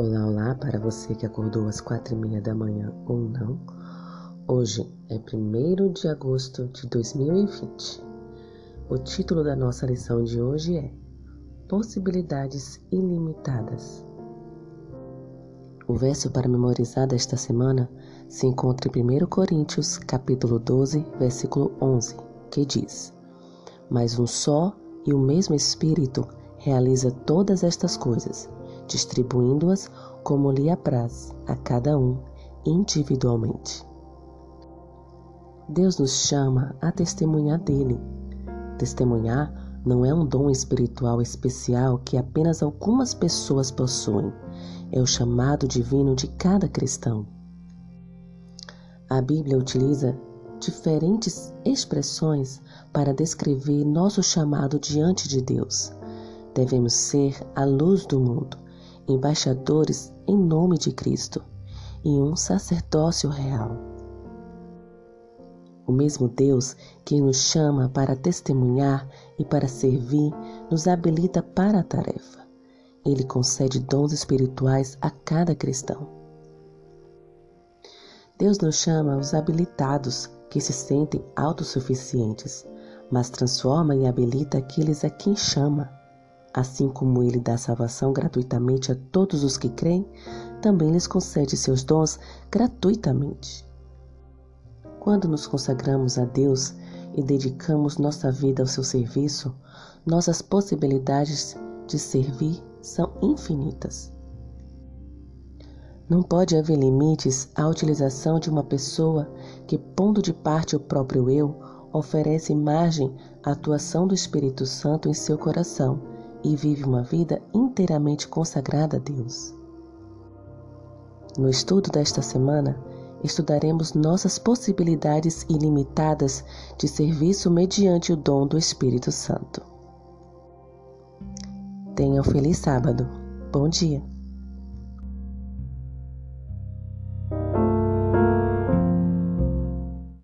Olá, olá para você que acordou às quatro e meia da manhã ou não. Hoje é 1 de agosto de 2020. O título da nossa lição de hoje é Possibilidades Ilimitadas. O verso para memorizar desta semana se encontra em 1 Coríntios, capítulo 12, versículo 11, que diz: Mas um só e o mesmo Espírito realiza todas estas coisas distribuindo-as como lhe apraz a cada um individualmente. Deus nos chama a testemunhar dele. Testemunhar não é um dom espiritual especial que apenas algumas pessoas possuem, é o chamado divino de cada cristão. A Bíblia utiliza diferentes expressões para descrever nosso chamado diante de Deus. Devemos ser a luz do mundo, embaixadores em nome de Cristo e um sacerdócio real. O mesmo Deus que nos chama para testemunhar e para servir nos habilita para a tarefa. Ele concede dons espirituais a cada cristão. Deus nos chama os habilitados que se sentem autossuficientes, mas transforma e habilita aqueles a quem chama. Assim como ele dá salvação gratuitamente a todos os que creem, também lhes concede seus dons gratuitamente. Quando nos consagramos a Deus e dedicamos nossa vida ao seu serviço, nossas possibilidades de servir são infinitas. Não pode haver limites à utilização de uma pessoa que, pondo de parte o próprio eu, oferece margem à atuação do Espírito Santo em seu coração e vive uma vida inteiramente consagrada a Deus. No estudo desta semana, estudaremos nossas possibilidades ilimitadas de serviço mediante o dom do Espírito Santo. Tenha um feliz sábado. Bom dia!